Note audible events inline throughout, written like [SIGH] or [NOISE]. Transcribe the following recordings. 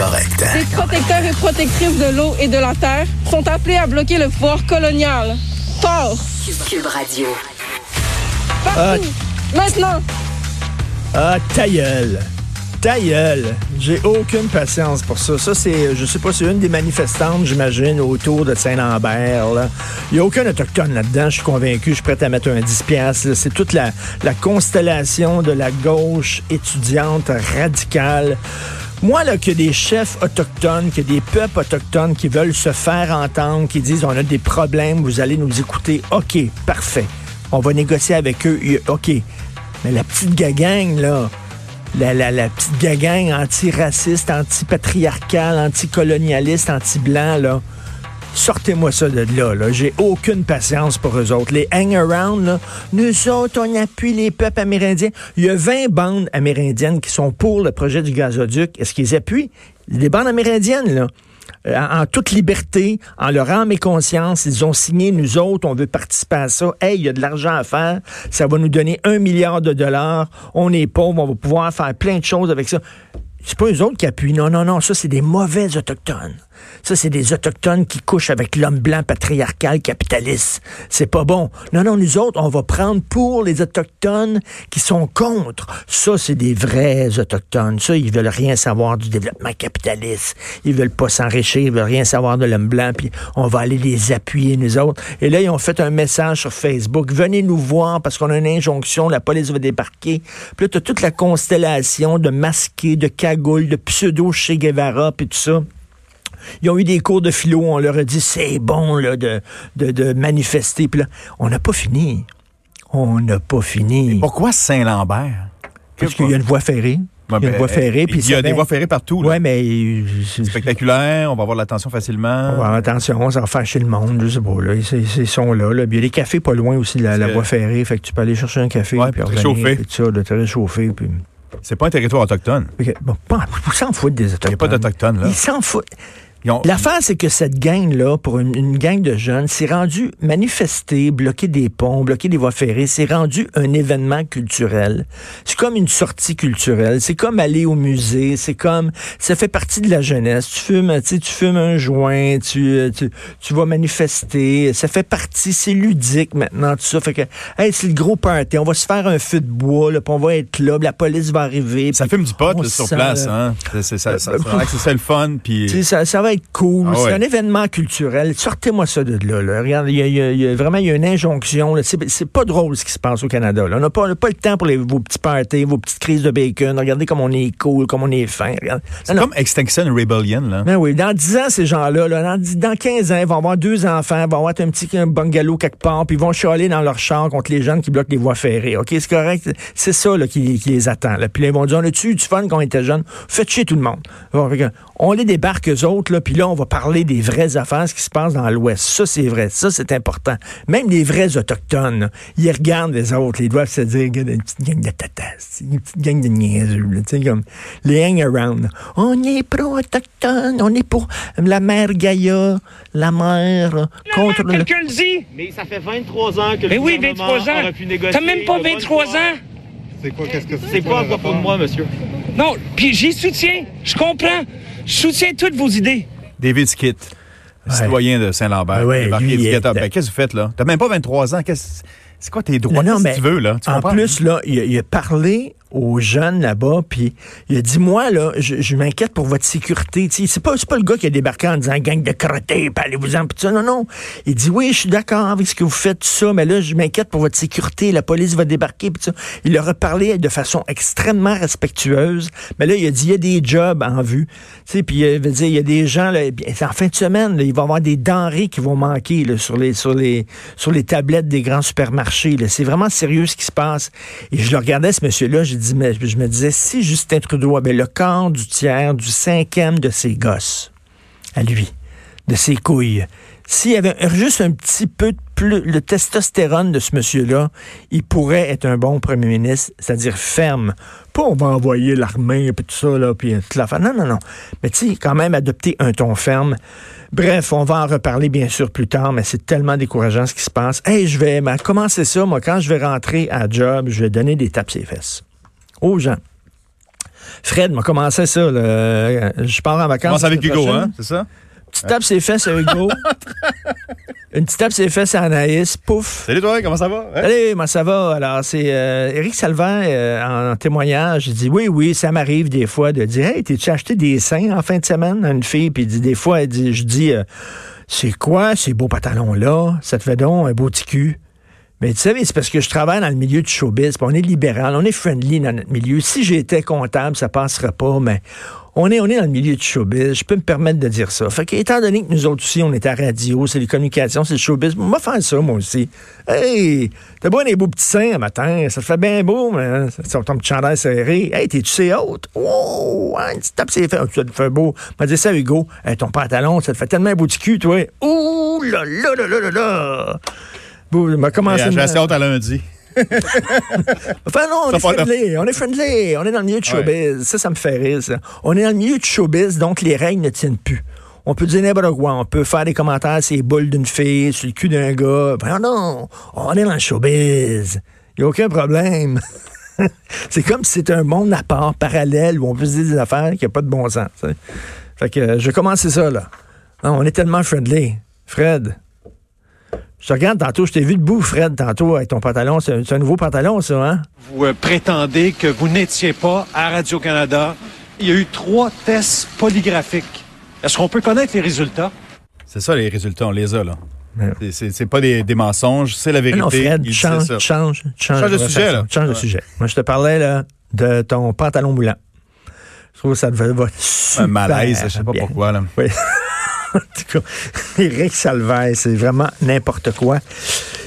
correct. Les protecteurs et protectrices de l'eau et de la terre sont appelés à bloquer le pouvoir colonial. Fort. Cube Radio. Partout. Maintenant. Ah, ta gueule. Ta gueule. J'ai aucune patience pour ça. Ça, c'est, je sais pas, c'est une des manifestantes, j'imagine, autour de Saint-Lambert. là. Il n'y a aucun autochtone là-dedans, je suis convaincu. Je suis prêt à mettre un 10 piastres, là. C'est toute la, la constellation de la gauche étudiante radicale. Moi, là, a des chefs autochtones, a des peuples autochtones qui veulent se faire entendre, qui disent on a des problèmes, vous allez nous écouter. OK, parfait. On va négocier avec eux. OK. Mais la petite gagang, là, la, la, la petite gagang antiraciste, antipatriarcale, anticolonialiste, anti-blanc, là, sortez-moi ça de là. là. J'ai aucune patience pour eux autres. Les hang-around, nous autres, on appuie les peuples amérindiens. Il y a 20 bandes amérindiennes qui sont pour le projet du gazoduc. Est-ce qu'ils appuient? Les bandes amérindiennes, là. Euh, en, en toute liberté, en leur âme et conscience, ils ont signé, nous autres, on veut participer à ça. Hey, il y a de l'argent à faire, ça va nous donner un milliard de dollars, on est pauvres, on va pouvoir faire plein de choses avec ça. C'est pas eux autres qui appuient. Non, non, non. Ça, c'est des mauvais autochtones. Ça, c'est des autochtones qui couchent avec l'homme blanc patriarcal capitaliste. C'est pas bon. Non, non, nous autres, on va prendre pour les autochtones qui sont contre. Ça, c'est des vrais autochtones. Ça, ils veulent rien savoir du développement capitaliste. Ils veulent pas s'enrichir. Ils veulent rien savoir de l'homme blanc. Puis on va aller les appuyer, nous autres. Et là, ils ont fait un message sur Facebook. Venez nous voir parce qu'on a une injonction. La police va débarquer. Puis là, t'as toute la constellation de masqués, de cagoules, de pseudo Che Guevara, puis tout ça. Ils ont eu des cours de philo, on leur a dit c'est bon là, de, de, de manifester. Puis là, on n'a pas fini. On n'a pas fini. Pourquoi Saint-Lambert? Parce qu'il y a une voie ferrée. Ouais, il y a une ben, voie ferrée. puis Il y a des va- voies ferrées partout. Ouais, mais. c'est- Spectaculaire, on va avoir l'attention facilement. Ouais, attention, ça va faire chez le monde, je sais pas, là. Ils, ils sont là, là. Puis il y a des cafés pas loin aussi de la, voie ferrée. Fait que tu peux aller chercher un café, Ouais, puis réchauffer. puis tout ça, de te réchauffer, puis... C'est pas un territoire autochtone. Bon, pas, ils s'en foutent des Il n'y autochtones. a pas d'Autochtones, là. Ils s'en foutent. Ont- L'affaire, c'est que cette gang-là, pour une, une gang de jeunes, s'est rendu manifester, bloquer des ponts, bloquer des voies ferrées, c'est rendu un événement culturel. C'est comme une sortie culturelle. C'est comme aller au musée. C'est comme, ça fait partie de la jeunesse. Tu fumes, tu sais, tu fumes un joint, tu, euh, tu, tu vas manifester. Ça fait partie, c'est ludique maintenant, tout ça. Fait que, hey, c'est le gros party. On va se faire un feu de bois, là, puis on va être là, puis la police va arriver. Ça fume du pot là, sur place. là, Hein? C'est, ça, ça, Euh, ça ça le fun. Puis... ça, ça va être cool. Ah c'est un événement culturel. Sortez-moi ça de là. là. Regarde, il y a, y y vraiment il y a une injonction. C'est, pas drôle ce qui se passe au Canada. là. On n'a pas, le temps pour les- vos petits parties, vos petites crises de bacon. Regardez comme on est cool, comme on est fin. C'est comme Extinction Rebellion. Là. Ben oui, dans 10 ans, ces gens-là, là, dans, 10 dans 15 ans, ils vont avoir deux enfants, ils vont avoir un petit bungalow quelque part, puis ils vont chialer dans leur char contre les jeunes qui bloquent les voies ferrées. OK, c'est correct? C'est ça là, qui, qui les attend. Là. Puis là, ils vont dire, on a-tu eu du fun quand on était jeunes? Faites chier tout le monde. Bon, on les débarque, eux autres, là, puis là, on va parler des vraies affaires, ce qui se passe dans l'Ouest. Ça, c'est vrai. Ça, c'est important. Même les vrais autochtones, là, ils regardent les autres. Ils doivent se dire, une petite gang de tatas, une petite gang de niaiseux. là, Tu sais, comme les hang-around. On est pro-autochtone, on est pour la mère Gaïa, la mère contre le... Quelqu'un le dit. Mais ça fait 23 ans que le Mais oui, gouvernement 23 ans. pu négocier. T'as même pas le bon 23 choix. ans. C'est quoi, qu'est-ce que C'est pas à propos de moi, monsieur? Non, puis j'y soutiens. Je comprends. Je soutiens toutes vos idées. David Skitt, Ouais. citoyen de Saint-Lambert. Ouais, lui, il éducateur. est- Ben, qu'est-ce que vous faites là? T'as même pas 23 ans. Qu'est-ce- C'est quoi tes droits? Non, non, mais tu veux, là? Tu en comprends? plus, là, il a, il a parlé aux jeunes là-bas, puis il a dit, moi, là, je, je m'inquiète pour votre sécurité. C'est pas, pas le gars qui a débarqué en disant, gang de crottés, allez-vous-en, tout ça. Non, non. Il dit, oui, je suis d'accord avec ce que vous faites, ça, mais là, je m'inquiète pour votre sécurité. La police va débarquer, tout ça. Il leur a parlé de façon extrêmement respectueuse, mais là, il a dit, il y a des jobs en vue. Tu sais, puis il veut dire, il y a des gens, là, en fin de semaine, là, il va y avoir des denrées qui vont manquer là, sur, les, sur, les, sur les tablettes des grands supermarchés. C'est vraiment sérieux ce qui se passe. Et je le regardais, ce monsieur-là, je me disais, si Justin Trudeau avait le quart du tiers, du cinquième de ses gosses, à lui, de ses couilles, s'il y avait juste un petit peu de plus, le testostérone de ce monsieur-là, il pourrait être un bon premier ministre, c'est-à-dire ferme. Pas on va envoyer l'armée, puis tout ça, là, puis toute la Non, non, non. Mais tu sais, quand même adopter un ton ferme. Bref, on va en reparler bien sûr plus tard, mais c'est tellement décourageant ce qui se passe. Hey, je vais commencer ça, moi, quand je vais rentrer à job, je vais donner des tapes sur les fesses aux gens. Fred m'a commencé ça. là. Je pars en vacances. Commence avec Hugo, prochaine. hein? C'est ça? Tu tapes ses fesses à Hugo. [LAUGHS] Une petite tape ses fesses à Anaïs. Pouf. Salut toi, comment ça va? Hein? Allez, moi ça va? Alors, c'est euh, Éric Salvin, euh, en témoignage, il dit Oui, oui, ça m'arrive des fois de dire Hey, t'es-tu acheté des seins en fin de semaine? À une fille? Puis il dit des fois, elle dit, je dis euh, C'est quoi ces beaux pantalons-là? Ça te fait donc un beau petit cul. Mais tu sais, c'est parce que je travaille dans le milieu du showbiz, on est libéral, on est friendly dans notre milieu. Si j'étais comptable, ça passerait pas, mais on est, on est dans le milieu du showbiz, je peux me permettre de dire ça. Fait que, étant donné que nous autres aussi, on est à radio, c'est les communications, c'est le showbiz, on va faire ça, moi aussi. Hey, t'as beau des beaux petits seins matin, ça te fait bien beau, mais ça ton petit chandail serré. Hey, t'es-tu c'est haute? Wow, hein, tu tapes ses fesses, ça te fait beau. M'a dit ça, Hugo, Hey, ton pantalon, ça te fait tellement beau petit cul, toi. Ouh là là là là là là. Bon, m'a commencé. J'ai assez hâte à lundi. [LAUGHS] Enfin non, on est friendly, on est friendly, on est dans le milieu du showbiz. Ça, ça me fait rire, ça. On est dans le milieu du showbiz, donc les règles ne tiennent plus. On peut dire n'importe quoi. On peut faire des commentaires sur les boules d'une fille, sur le cul d'un gars. Ben non, on est dans le showbiz. Il n'y a aucun problème. [LAUGHS] c'est comme si c'était un monde à part, parallèle, où on peut se dire des affaires qui n'ont pas de bon sens. Fait que euh, je vais commencer ça, là. Non, on est tellement friendly. Fred, je te regarde tantôt, je t'ai vu debout, Fred, tantôt, avec ton pantalon. C'est un, nouveau pantalon, ça, hein? Vous euh, prétendez que vous n'étiez pas à Radio-Canada. Il y a eu trois tests polygraphiques. Est-ce qu'on peut connaître les résultats? C'est ça les résultats, on les a là. C'est- pas des, des mensonges, c'est la Ah vérité. non, Fred, Il change, ça. change, change, Change de sujet, là. Change de sujet. Moi, je te parlais, là, de ton pantalon moulant. Je trouve que ça te va va Un super malaise, je sais pas bien. pourquoi. Là. Oui. En tout cas, [LAUGHS] Éric Salvaire, c'est vraiment n'importe quoi.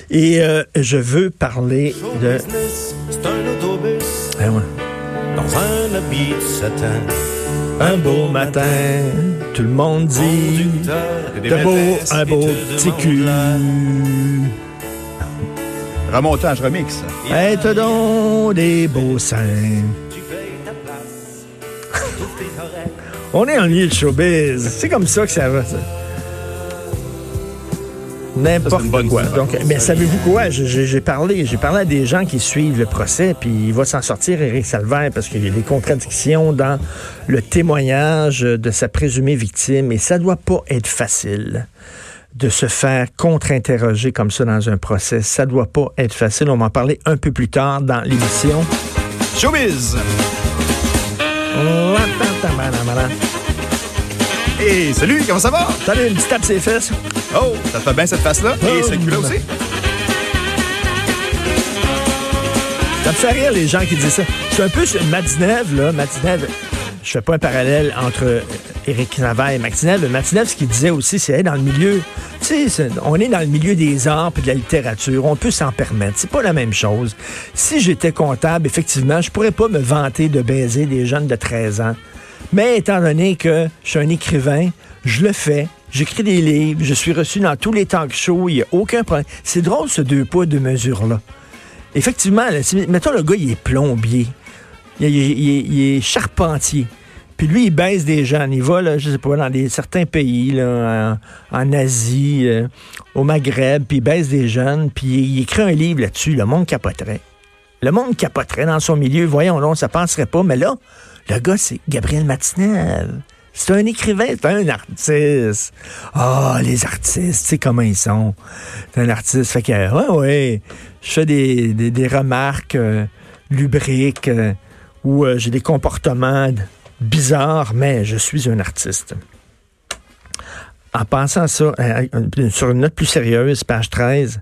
Et euh, je veux parler de... C'est un autobus Ah ouais. dans un habit de satin. Un beau matin, tout le monde dit... T'as beau, un beau petit cul. Remontage, remix. Hey, donc des beaux seins. On est en milieu de showbiz. C'est comme ça que ça va, ça. N'importe quoi. histoire. Donc, mais savez-vous quoi? J'ai parlé, j'ai parlé à des gens qui suivent le procès, puis il va s'en sortir, Éric Salvaire, parce qu'il y a des contradictions dans le témoignage de sa présumée victime, et ça doit pas être facile de se faire contre-interroger comme ça dans un procès. Ça doit pas être facile. On va en parler un peu plus tard dans l'émission. Showbiz! Hey, salut, comment ça va? Salut, une petite tape ses fesses? Oh, ça te fait bien cette face-là? Et Oh, ce cul-là aussi? Ça me fait rire les gens qui disent ça. C'est un peu sur Madinev, là. Madinev, je fais pas un parallèle entre euh, Éric Navarre et Madinev. Madinev, ce qu'il disait aussi, c'est hey, dans le milieu, on est dans le milieu des arts et de la littérature. On peut s'en permettre. C'est pas la même chose. Si j'étais comptable, effectivement, je pourrais pas me vanter de baiser des jeunes de 13 ans. Mais étant donné que je suis un écrivain, je le fais. J'écris des livres, je suis reçu dans tous les talk shows, il n'y a aucun problème. C'est drôle, ce deux poids, deux mesures-là. Effectivement, là, mettons le gars, il est plombier. Il est charpentier. Puis lui, il baise des gens. Il va, là, je sais pas, dans des, certains pays, là, en, Asie, euh, au Maghreb, puis il baise des jeunes, puis il, écrit un livre là-dessus. Le monde capoterait. Le monde capoterait dans son milieu. Voyons, non, ça passerait pas. Mais là, le gars, c'est Gabriel Martinel. C'est un écrivain, c'est un artiste. Ah, les artistes, tu sais comment ils sont. C'est un artiste. Fait que, ouais, ouais, je fais des, remarques euh, lubriques euh, euh, j'ai des comportements bizarres, mais je suis un artiste. En pensant à ça, euh, euh, sur une note plus sérieuse, page 13,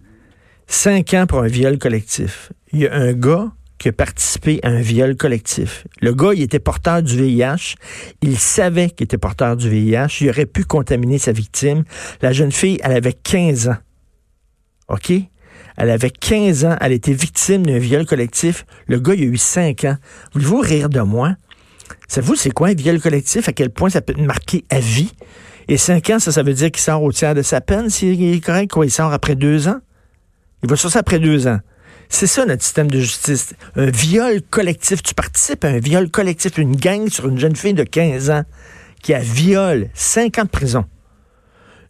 cinq ans pour un viol collectif. Il y a un gars qui a participé à un viol collectif. Le gars, il était porteur du VIH. Il savait qu'il était porteur du VIH. Il aurait pu contaminer sa victime. La jeune fille, elle avait 15 ans. OK? Elle avait 15 ans. Elle était victime d'un viol collectif. Le gars, il a eu 5 ans. Voulez-vous rire de moi? Savez-vous, c'est quoi un viol collectif? À quel point ça peut te marquer à vie? Et 5 ans, ça, ça veut dire qu'il sort au tiers de sa peine. S'il est correct, quoi? Il sort après 2 ans? Il va ça après 2 ans. C'est ça notre système de justice. Un viol collectif. Tu participes à un viol collectif, une gang sur une jeune fille de 15 ans qui a viol, 5 ans de prison.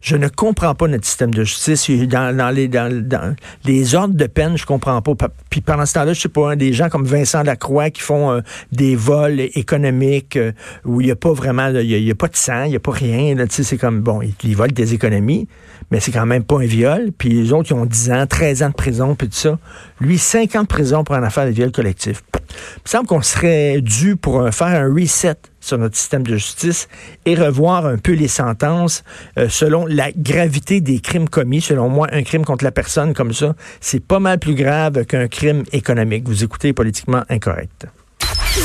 Je ne comprends pas notre système de justice. Dans, dans les, dans, dans les ordres de peine, je comprends pas. Pa- Puis pendant ce temps-là, je sais pas, hein, des gens comme Vincent Lacroix qui font euh, des vols économiques euh, où il n'y a pas vraiment, il y y a pas de sang, il n'y a pas rien. C'est comme, bon, ils, volent des économies, mais c'est quand même pas un viol. Puis les autres, ils ont 10 ans, 13 ans de prison, puis tout ça. Lui, 5 ans de prison pour une affaire de viol collectif. Il me semble qu'on serait dû pour faire un reset sur notre système de justice et revoir un peu les sentences euh, selon la gravité des crimes commis. Selon moi, un crime contre la personne comme ça, c'est pas mal plus grave qu'un crime économique. Vous écoutez politiquement incorrect.